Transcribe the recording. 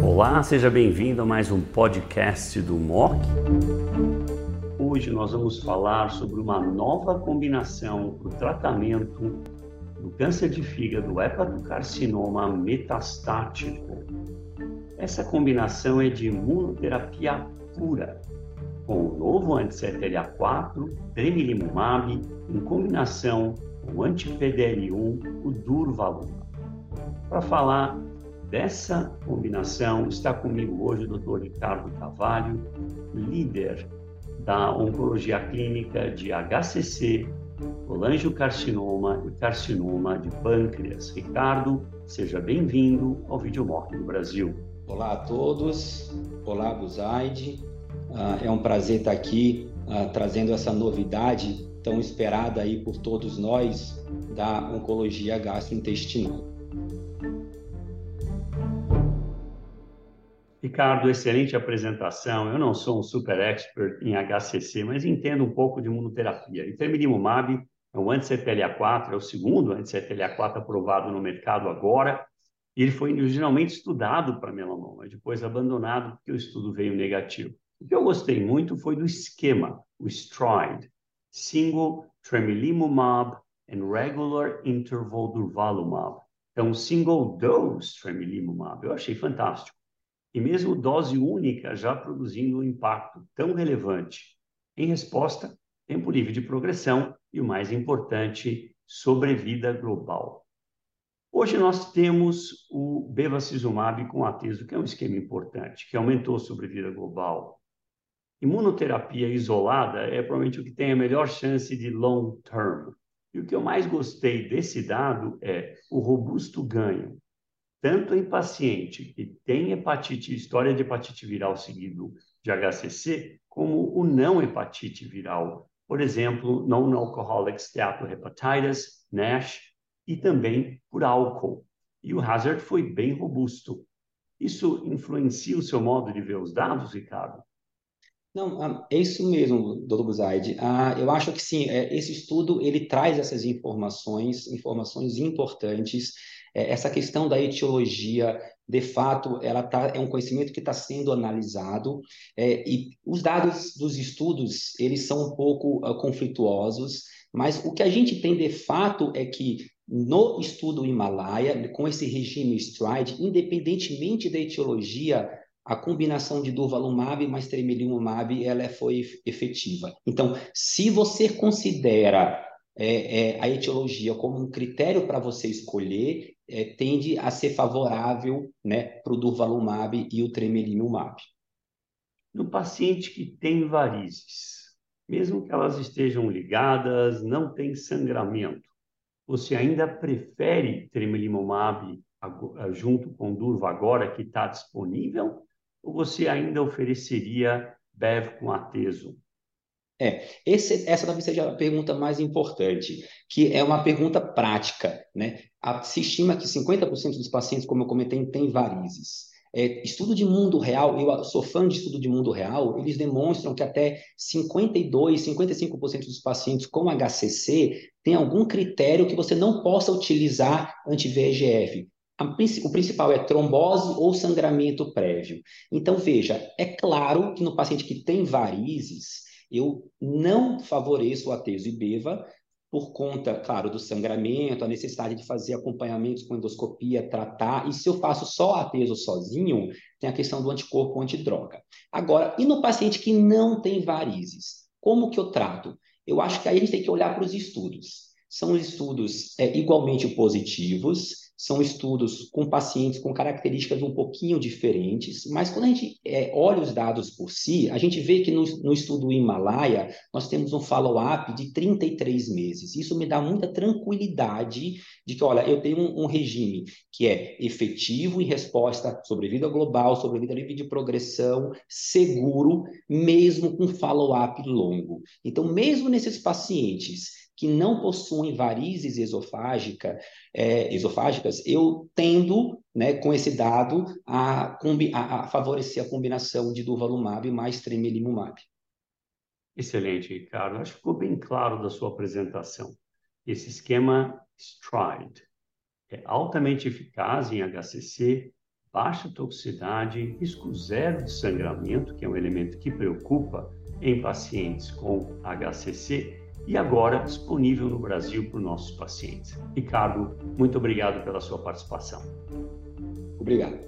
Olá, seja bem-vindo a mais um podcast do MOC. Hoje nós vamos falar sobre uma nova combinação para o tratamento do câncer de fígado, hepatocarcinoma metastático. Essa combinação é de imunoterapia pura, com o novo anti-CTLA-4, tremelimumab, em combinação com o anti-PDL1, o durvalumab. Para falar dessa combinação, está comigo hoje o Dr. Ricardo Cavalho, líder da Oncologia Clínica de HCC, colangiocarcinoma e carcinoma de pâncreas. Ricardo, seja bem-vindo ao Videomorte do Brasil. Olá a todos, olá Buzaide, uh, é um prazer estar aqui uh, trazendo essa novidade tão esperada aí por todos nós da oncologia gastrointestinal. Ricardo, excelente apresentação. Eu não sou um super expert em HCC, mas entendo um pouco de imunoterapia. Ipilimumab é um anti-CTLA-4, é o segundo anti-CTLA-4 aprovado no mercado agora. E ele foi originalmente estudado para melanoma, depois abandonado porque o estudo veio negativo. O que eu gostei muito foi do esquema, o STRIDE, Single Tremelimumab and Regular Interval Durvalumab. Então, Single Dose Tremelimumab, eu achei fantástico e mesmo dose única já produzindo um impacto tão relevante em resposta, tempo livre de progressão e o mais importante, sobrevida global. Hoje nós temos o bevacizumab com ateso, que é um esquema importante, que aumentou a sobrevida global. Imunoterapia isolada é provavelmente o que tem a melhor chance de long term. E o que eu mais gostei desse dado é o robusto ganho tanto em paciente que tem hepatite, história de hepatite viral seguido de HCC, como o não hepatite viral, por exemplo, non-alcoholic steatohepatitis, NASH, e também por álcool. E o hazard foi bem robusto. Isso influencia o seu modo de ver os dados, Ricardo? Não, ah, é isso mesmo, doutor Buzaide. Ah, eu acho que sim, é, esse estudo ele traz essas informações, informações importantes essa questão da etiologia, de fato, ela tá, é um conhecimento que está sendo analisado é, e os dados dos estudos eles são um pouco uh, conflituosos, mas o que a gente tem de fato é que no estudo Himalaia, com esse regime STRIDE, independentemente da etiologia, a combinação de durvalumab mais tremelimumab ela foi efetiva. Então, se você considera é, é, a etiologia como um critério para você escolher, é, tende a ser favorável né, para o durvalumab e o tremelimumab. No paciente que tem varizes, mesmo que elas estejam ligadas, não tem sangramento, você ainda prefere tremelimumab junto com durva agora que está disponível? Ou você ainda ofereceria BEV com ateso? É, esse, essa talvez seja a pergunta mais importante, que é uma pergunta prática, né? Se estima que 50% dos pacientes, como eu comentei, têm varizes. É, estudo de mundo real, eu sou fã de estudo de mundo real, eles demonstram que até 52, 55% dos pacientes com HCC tem algum critério que você não possa utilizar anti-VEGF. O principal é trombose ou sangramento prévio. Então, veja, é claro que no paciente que tem varizes, eu não favoreço o ateso IBEVA, por conta, claro, do sangramento, a necessidade de fazer acompanhamentos com endoscopia, tratar, e se eu faço só ateso sozinho, tem a questão do anticorpo antidroga. Agora, e no paciente que não tem varizes? Como que eu trato? Eu acho que aí a gente tem que olhar para os estudos. São estudos é, igualmente positivos, são estudos com pacientes com características um pouquinho diferentes, mas quando a gente é, olha os dados por si, a gente vê que no, no estudo Himalaia nós temos um follow-up de 33 meses. Isso me dá muita tranquilidade de que, olha, eu tenho um, um regime que é efetivo em resposta sobre vida global, sobre vida livre de progressão, seguro, mesmo com follow-up longo. Então, mesmo nesses pacientes que não possuem varizes esofágica, é, esofágicas, eu tendo, né, com esse dado, a, a, a favorecer a combinação de durvalumab mais tremelimumab. Excelente, Ricardo. Acho que ficou bem claro da sua apresentação. Esse esquema STRIDE. é altamente eficaz em HCC, baixa toxicidade, risco zero de sangramento, que é um elemento que preocupa em pacientes com HCC e agora disponível no Brasil para os nossos pacientes. Ricardo, muito obrigado pela sua participação. Obrigado.